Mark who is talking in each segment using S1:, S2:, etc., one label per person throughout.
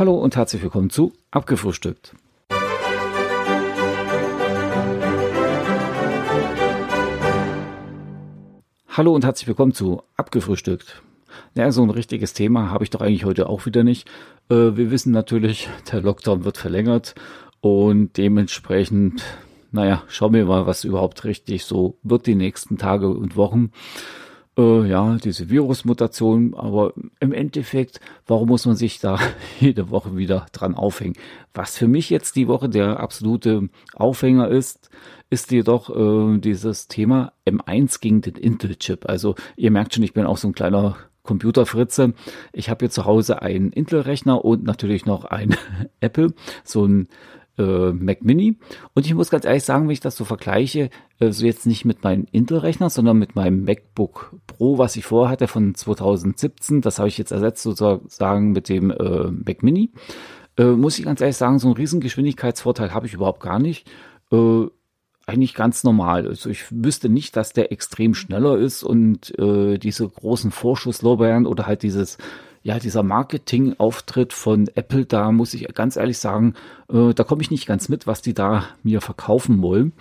S1: Hallo und herzlich willkommen zu Abgefrühstückt. Hallo und herzlich willkommen zu Abgefrühstückt. Ja, so ein richtiges Thema habe ich doch eigentlich heute auch wieder nicht. Äh, wir wissen natürlich, der Lockdown wird verlängert und dementsprechend, naja, schauen wir mal, was überhaupt richtig so wird die nächsten Tage und Wochen äh, ja, diese Virusmutation, aber im Endeffekt, warum muss man sich da jede Woche wieder dran aufhängen? Was für mich jetzt die Woche der absolute Aufhänger ist, ist jedoch äh, dieses Thema M1 gegen den Intel-Chip. Also ihr merkt schon, ich bin auch so ein kleiner Computerfritze. Ich habe hier zu Hause einen Intel-Rechner und natürlich noch ein Apple, so ein äh, Mac Mini. Und ich muss ganz ehrlich sagen, wenn ich das so vergleiche, äh, so jetzt nicht mit meinem Intel-Rechner, sondern mit meinem MacBook Pro, was ich vorher hatte von 2017, das habe ich jetzt ersetzt sozusagen mit dem äh, Mac Mini. Äh, muss ich ganz ehrlich sagen, so einen riesen Geschwindigkeitsvorteil habe ich überhaupt gar nicht. Äh, eigentlich ganz normal. Also ich wüsste nicht, dass der extrem schneller ist und äh, diese großen Vorschusslorbeeren oder halt dieses ja, dieser Marketingauftritt von Apple, da muss ich ganz ehrlich sagen, äh, da komme ich nicht ganz mit, was die da mir verkaufen wollen.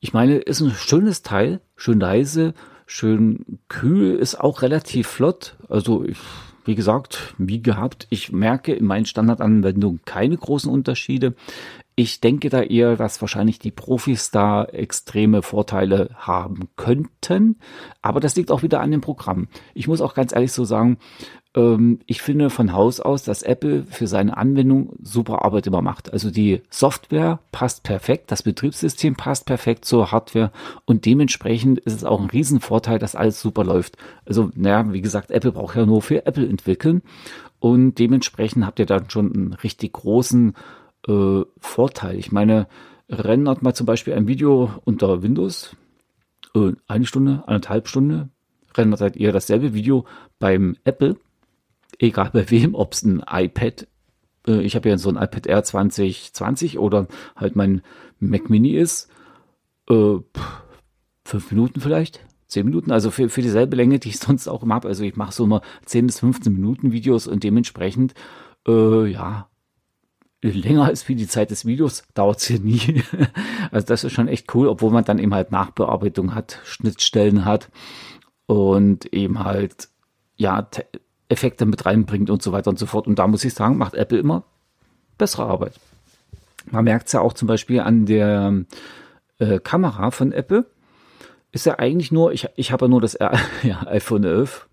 S1: Ich meine, ist ein schönes Teil, schön leise, schön kühl, ist auch relativ flott. Also ich, wie gesagt, wie gehabt, ich merke in meinen Standardanwendungen keine großen Unterschiede. Ich denke da eher, dass wahrscheinlich die Profis da extreme Vorteile haben könnten. Aber das liegt auch wieder an dem Programm. Ich muss auch ganz ehrlich so sagen, ähm, ich finde von Haus aus, dass Apple für seine Anwendung super Arbeit immer macht. Also die Software passt perfekt, das Betriebssystem passt perfekt zur Hardware und dementsprechend ist es auch ein Riesenvorteil, dass alles super läuft. Also, naja, wie gesagt, Apple braucht ja nur für Apple entwickeln und dementsprechend habt ihr dann schon einen richtig großen äh, Vorteil. Ich meine, rendert mal zum Beispiel ein Video unter Windows, äh, eine Stunde, eineinhalb Stunde, rendert ihr dasselbe Video beim Apple. Egal bei wem, ob es ein iPad, äh, ich habe ja so ein iPad Air 2020 oder halt mein Mac Mini ist, äh, fünf Minuten vielleicht, zehn Minuten, also für, für dieselbe Länge, die ich sonst auch immer habe. Also ich mache so immer 10 bis 15 Minuten Videos und dementsprechend, äh, ja, länger als wie die Zeit des Videos dauert es hier nie. also das ist schon echt cool, obwohl man dann eben halt Nachbearbeitung hat, Schnittstellen hat und eben halt, ja, Effekte mit reinbringt und so weiter und so fort. Und da muss ich sagen, macht Apple immer bessere Arbeit. Man merkt es ja auch zum Beispiel an der äh, Kamera von Apple. Ist ja eigentlich nur, ich, ich habe ja nur das ja, iPhone 11,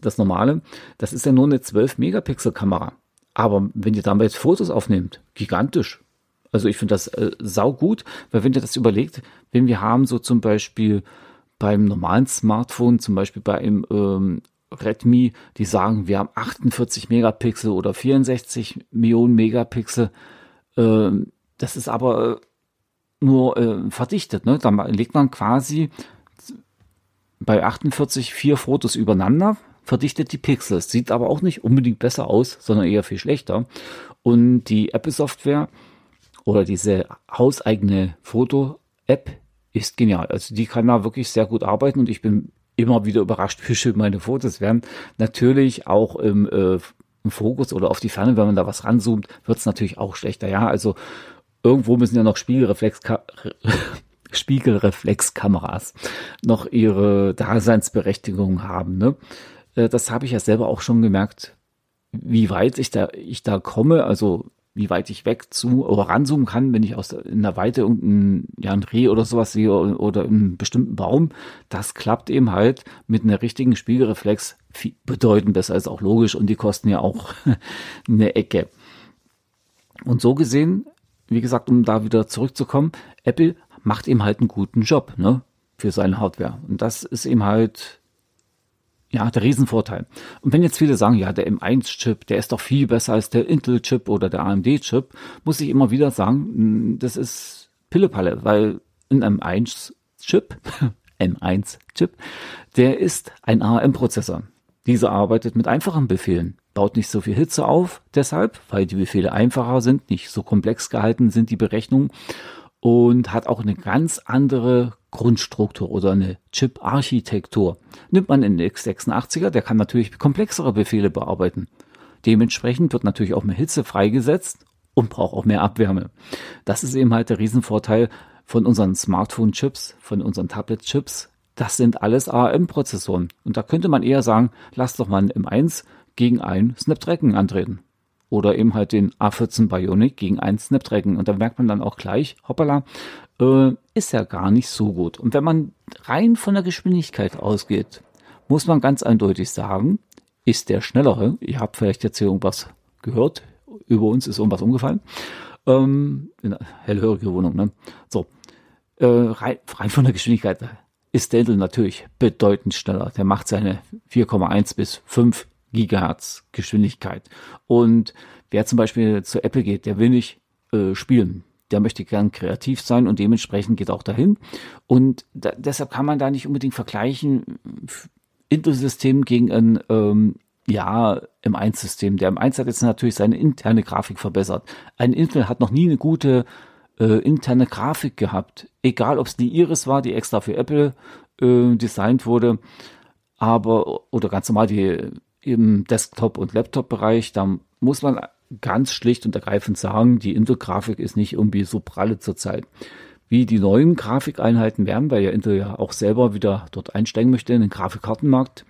S1: das normale. Das ist ja nur eine 12 Megapixel Kamera. Aber wenn ihr damit Fotos aufnehmt, gigantisch. Also ich finde das äh, sau gut, weil wenn ihr das überlegt, wenn wir haben so zum Beispiel beim normalen Smartphone, zum Beispiel bei einem ähm, Redmi, die sagen, wir haben 48 Megapixel oder 64 Millionen Megapixel. Ähm, das ist aber äh, nur äh, verdichtet. Ne? Da legt man quasi bei 48 vier Fotos übereinander, verdichtet die Pixel. Sieht aber auch nicht unbedingt besser aus, sondern eher viel schlechter. Und die Apple-Software oder diese hauseigene Foto-App ist genial. Also die kann da wirklich sehr gut arbeiten und ich bin immer wieder überrascht, wie schön meine Fotos werden. Natürlich auch im, äh, im Fokus oder auf die Ferne, wenn man da was ranzoomt, wird es natürlich auch schlechter. Ja, also irgendwo müssen ja noch Spiegelreflex Spiegelreflexkameras noch ihre Daseinsberechtigung haben. Ne? Äh, das habe ich ja selber auch schon gemerkt, wie weit ich da, ich da komme. Also wie weit ich weg zu oder ranzoomen kann, wenn ich aus der, in der Weite irgendein ja, ein Reh oder sowas sehe oder, oder einen bestimmten Baum. Das klappt eben halt mit einer richtigen Spiegelreflex viel, bedeutend besser, ist auch logisch und die kosten ja auch eine Ecke. Und so gesehen, wie gesagt, um da wieder zurückzukommen, Apple macht eben halt einen guten Job, ne, für seine Hardware. Und das ist eben halt ja, der Riesenvorteil. Und wenn jetzt viele sagen, ja, der M1-Chip, der ist doch viel besser als der Intel-Chip oder der AMD-Chip, muss ich immer wieder sagen, hm, das ist Pillepalle, weil ein M1-Chip, M1-Chip, der ist ein ARM-Prozessor. Dieser arbeitet mit einfachen Befehlen, baut nicht so viel Hitze auf, deshalb, weil die Befehle einfacher sind, nicht so komplex gehalten sind die Berechnungen und hat auch eine ganz andere Grundstruktur oder eine Chip-Architektur. Nimmt man einen x86er, der kann natürlich komplexere Befehle bearbeiten. Dementsprechend wird natürlich auch mehr Hitze freigesetzt und braucht auch mehr Abwärme. Das ist eben halt der Riesenvorteil von unseren Smartphone-Chips, von unseren Tablet-Chips. Das sind alles ARM-Prozessoren. Und da könnte man eher sagen, lass doch mal ein M1 gegen ein Snapdragon antreten. Oder eben halt den A14 Bionic gegen ein Snapdragon. Und da merkt man dann auch gleich, hoppala, äh, ist ja gar nicht so gut. Und wenn man rein von der Geschwindigkeit ausgeht, muss man ganz eindeutig sagen, ist der schnellere. Ihr habt vielleicht jetzt hier irgendwas gehört. Über uns ist irgendwas umgefallen. Ähm, in einer hellhörige Wohnung, ne? So. Äh, rein, rein von der Geschwindigkeit ist der Intel natürlich bedeutend schneller. Der macht seine 4,1 bis 5 Gigahertz Geschwindigkeit. Und wer zum Beispiel zu Apple geht, der will nicht äh, spielen. Der möchte gern kreativ sein und dementsprechend geht auch dahin. Und da, deshalb kann man da nicht unbedingt vergleichen Intel-System gegen ein ähm, ja, im 1-System. Der M1 hat jetzt natürlich seine interne Grafik verbessert. Ein Intel hat noch nie eine gute äh, interne Grafik gehabt. Egal, ob es die Iris war, die extra für Apple äh, designt wurde, aber oder ganz normal die im Desktop- und Laptop-Bereich, da muss man ganz schlicht und ergreifend sagen, die Intel-Grafik ist nicht irgendwie so pralle zurzeit. Wie die neuen Grafikeinheiten werden, weil ja Intel ja auch selber wieder dort einsteigen möchte in den Grafikkartenmarkt,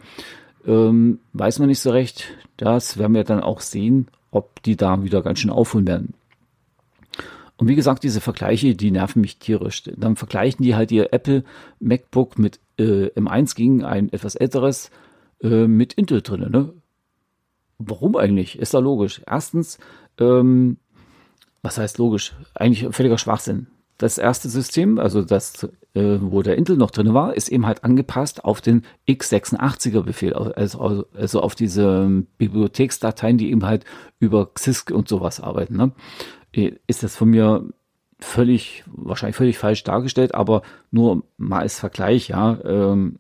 S1: ähm, weiß man nicht so recht. Das werden wir dann auch sehen, ob die da wieder ganz schön aufholen werden. Und wie gesagt, diese Vergleiche, die nerven mich tierisch. Dann vergleichen die halt ihr Apple MacBook mit äh, M1 gegen ein etwas älteres äh, mit Intel drin. Ne? Warum eigentlich? Ist da logisch. Erstens, ähm, was heißt logisch? Eigentlich völliger Schwachsinn. Das erste System, also das, äh, wo der Intel noch drin war, ist eben halt angepasst auf den x86er Befehl, also, also auf diese Bibliotheksdateien, die eben halt über XISC und sowas arbeiten. Ne? Äh, ist das von mir völlig, wahrscheinlich völlig falsch dargestellt, aber nur mal als Vergleich, ja. Ähm,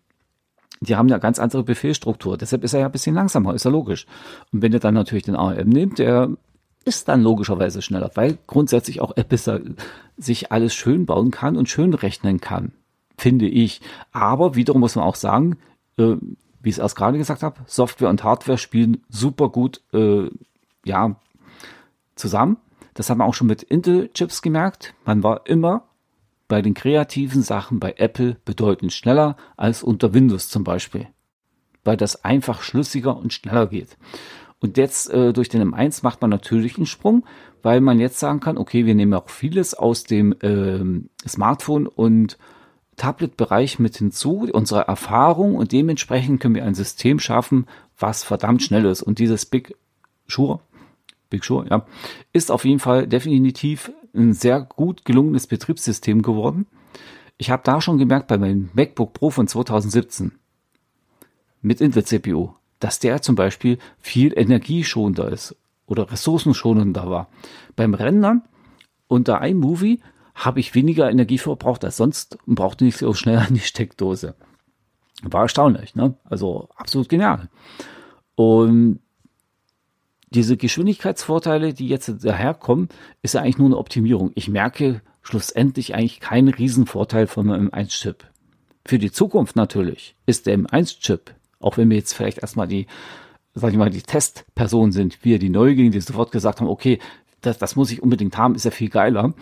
S1: die haben eine ganz andere Befehlsstruktur. Deshalb ist er ja ein bisschen langsamer, ist ja logisch. Und wenn ihr dann natürlich den ARM nehmt, der ist dann logischerweise schneller, weil grundsätzlich auch Apple sich alles schön bauen kann und schön rechnen kann, finde ich. Aber wiederum muss man auch sagen, äh, wie ich es erst gerade gesagt habe, Software und Hardware spielen super gut äh, ja, zusammen. Das haben wir auch schon mit Intel-Chips gemerkt. Man war immer bei den kreativen Sachen bei Apple bedeutend schneller als unter Windows zum Beispiel, weil das einfach schlüssiger und schneller geht. Und jetzt äh, durch den M1 macht man natürlich einen Sprung, weil man jetzt sagen kann, okay, wir nehmen auch vieles aus dem ähm, Smartphone und Tablet-Bereich mit hinzu, unsere Erfahrung und dementsprechend können wir ein System schaffen, was verdammt schnell ist. Und dieses Big Sure, Big Sure, ja, ist auf jeden Fall definitiv ein sehr gut gelungenes Betriebssystem geworden. Ich habe da schon gemerkt bei meinem MacBook Pro von 2017 mit Intel CPU, dass der zum Beispiel viel energieschonender ist oder ressourcenschonender war. Beim Rendern unter iMovie habe ich weniger Energie verbraucht als sonst und brauchte nicht so schnell an die Steckdose. War erstaunlich, ne? Also absolut genial. Und diese Geschwindigkeitsvorteile, die jetzt daherkommen, ist ja eigentlich nur eine Optimierung. Ich merke schlussendlich eigentlich keinen Riesenvorteil von einem M1-Chip. Für die Zukunft natürlich ist der M1-Chip, auch wenn wir jetzt vielleicht erstmal die, sag ich mal, die Testpersonen sind, wir die Neugierigen, die sofort gesagt haben, okay, das, das muss ich unbedingt haben, ist ja viel geiler.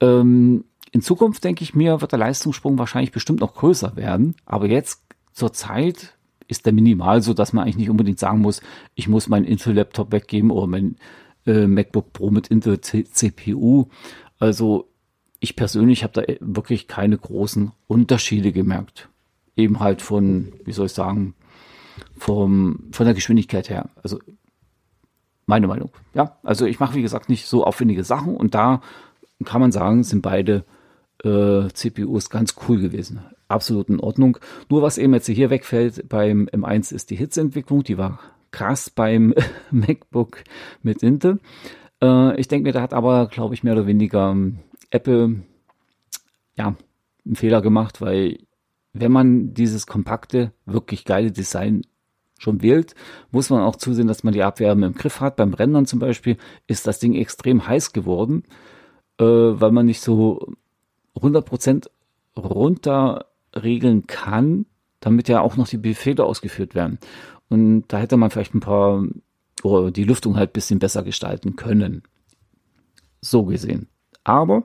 S1: Ähm, in Zukunft denke ich mir, wird der Leistungssprung wahrscheinlich bestimmt noch größer werden. Aber jetzt zur Zeit ist der minimal, so dass man eigentlich nicht unbedingt sagen muss, ich muss meinen Intel-Laptop weggeben oder mein äh, MacBook Pro mit Intel CPU. Also ich persönlich habe da wirklich keine großen Unterschiede gemerkt. Eben halt von, wie soll ich sagen, vom, von der Geschwindigkeit her. Also meine Meinung. Ja, also ich mache wie gesagt nicht so aufwendige Sachen und da kann man sagen, sind beide äh, CPUs ganz cool gewesen absolut in Ordnung. Nur was eben jetzt hier wegfällt beim M1 ist die Hitzeentwicklung. Die war krass beim MacBook mit Intel. Äh, ich denke mir, da hat aber, glaube ich, mehr oder weniger ähm, Apple ja, einen Fehler gemacht, weil wenn man dieses kompakte, wirklich geile Design schon wählt, muss man auch zusehen, dass man die Abwärme im Griff hat. Beim Rendern zum Beispiel ist das Ding extrem heiß geworden, äh, weil man nicht so 100% runter regeln kann, damit ja auch noch die Befehle ausgeführt werden. Und da hätte man vielleicht ein paar oder die Lüftung halt bisschen besser gestalten können. So gesehen. Aber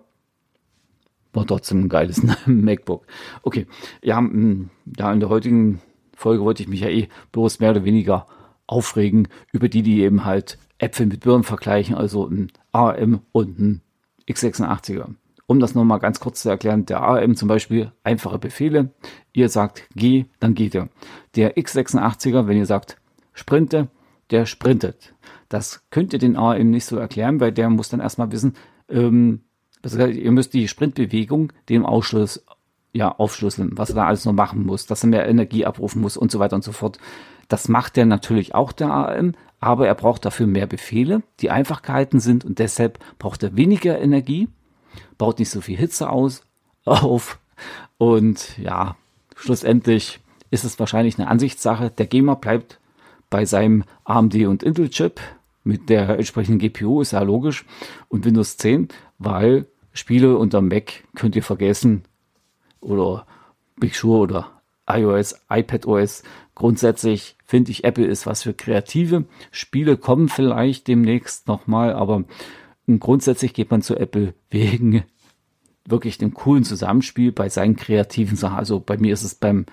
S1: war trotzdem ein geiles MacBook. Okay, ja, mm, ja, in der heutigen Folge wollte ich mich ja eh bloß mehr oder weniger aufregen über die, die eben halt Äpfel mit Birnen vergleichen, also ein AM und ein x86er. Um das nochmal ganz kurz zu erklären, der AM zum Beispiel einfache Befehle. Ihr sagt geh, dann geht er. Der x86er, wenn ihr sagt sprinte, der sprintet. Das könnt ihr den AM nicht so erklären, weil der muss dann erstmal wissen, ähm, ihr müsst die Sprintbewegung dem Ausschluss ja, aufschlüsseln, was er da alles noch machen muss, dass er mehr Energie abrufen muss und so weiter und so fort. Das macht er natürlich auch der AM, aber er braucht dafür mehr Befehle, die einfach gehalten sind und deshalb braucht er weniger Energie, baut nicht so viel Hitze aus, auf und ja, schlussendlich ist es wahrscheinlich eine Ansichtssache. Der Gamer bleibt bei seinem AMD und Intel Chip mit der entsprechenden GPU, ist ja logisch, und Windows 10, weil Spiele unter Mac könnt ihr vergessen oder Big Sur oder iOS, iPadOS. Grundsätzlich finde ich, Apple ist was für Kreative. Spiele kommen vielleicht demnächst nochmal, aber grundsätzlich geht man zu Apple wegen wirklich dem coolen Zusammenspiel bei seinen kreativen Sachen. Also bei mir ist es beim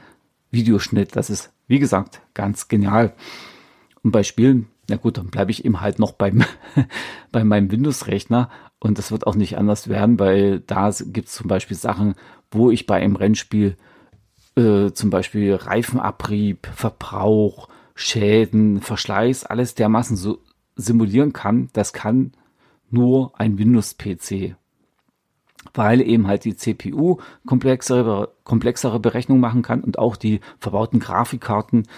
S1: Videoschnitt, das ist, wie gesagt, ganz genial. Und bei Spielen, na gut, dann bleibe ich eben halt noch beim, bei meinem Windows-Rechner und das wird auch nicht anders werden, weil da gibt es zum Beispiel Sachen, wo ich bei einem Rennspiel äh, zum Beispiel Reifenabrieb, Verbrauch, Schäden, Verschleiß, alles dermaßen so simulieren kann, das kann nur ein Windows-PC. Weil eben halt die CPU komplexere, komplexere Berechnungen machen kann und auch die verbauten Grafikkarten,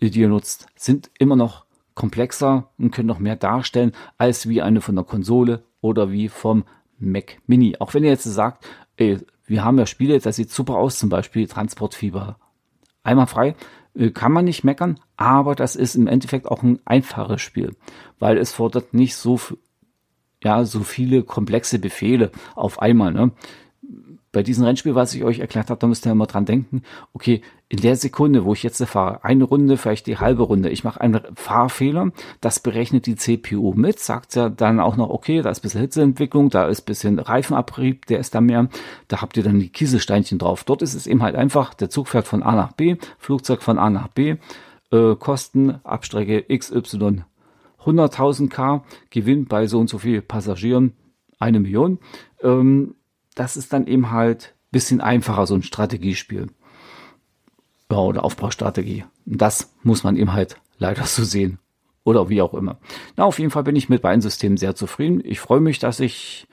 S1: die ihr nutzt, sind immer noch komplexer und können noch mehr darstellen als wie eine von der Konsole oder wie vom Mac Mini. Auch wenn ihr jetzt sagt, ey, wir haben ja Spiele, das sieht super aus, zum Beispiel Transportfieber. Einmal frei, äh, kann man nicht meckern, aber das ist im Endeffekt auch ein einfaches Spiel, weil es fordert nicht so, ja, so viele komplexe Befehle auf einmal. Ne? bei diesem Rennspiel, was ich euch erklärt habe, da müsst ihr immer dran denken, okay, in der Sekunde, wo ich jetzt fahre, eine Runde, vielleicht die halbe Runde, ich mache einen Fahrfehler, das berechnet die CPU mit, sagt ja dann auch noch, okay, da ist ein bisschen Hitzeentwicklung, da ist ein bisschen Reifenabrieb, der ist da mehr, da habt ihr dann die Kieselsteinchen drauf. Dort ist es eben halt einfach, der Zug fährt von A nach B, Flugzeug von A nach B, äh, Kosten, Abstrecke XY 100.000 K, Gewinn bei so und so viel Passagieren, eine Million. Ähm, das ist dann eben halt bisschen einfacher, so ein Strategiespiel. Ja, oder Aufbaustrategie. Und das muss man eben halt leider so sehen. Oder wie auch immer. Na, auf jeden Fall bin ich mit beiden Systemen sehr zufrieden. Ich freue mich, dass ich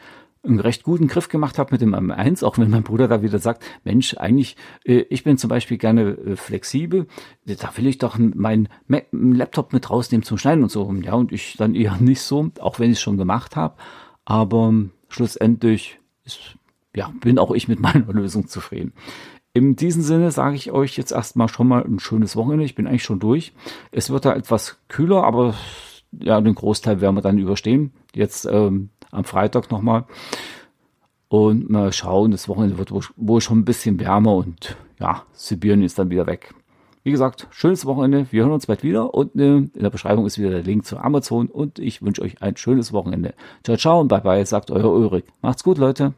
S1: einen recht guten Griff gemacht habe mit dem M1, auch wenn mein Bruder da wieder sagt, Mensch, eigentlich, äh, ich bin zum Beispiel gerne äh, flexibel, da will ich doch meinen Laptop mit rausnehmen zum Schneiden und so. Ja, und ich dann eher nicht so, auch wenn ich es schon gemacht habe. Aber schlussendlich ist ja, bin auch ich mit meiner Lösung zufrieden. In diesem Sinne sage ich euch jetzt erstmal schon mal ein schönes Wochenende. Ich bin eigentlich schon durch. Es wird da etwas kühler, aber ja, den Großteil werden wir dann überstehen. Jetzt ähm, am Freitag nochmal. Und mal schauen, das Wochenende wird wohl schon ein bisschen wärmer und ja, Sibirien ist dann wieder weg. Wie gesagt, schönes Wochenende. Wir hören uns bald wieder und äh, in der Beschreibung ist wieder der Link zu Amazon und ich wünsche euch ein schönes Wochenende. Ciao, ciao und bye bye, sagt euer Ulrich. Macht's gut, Leute.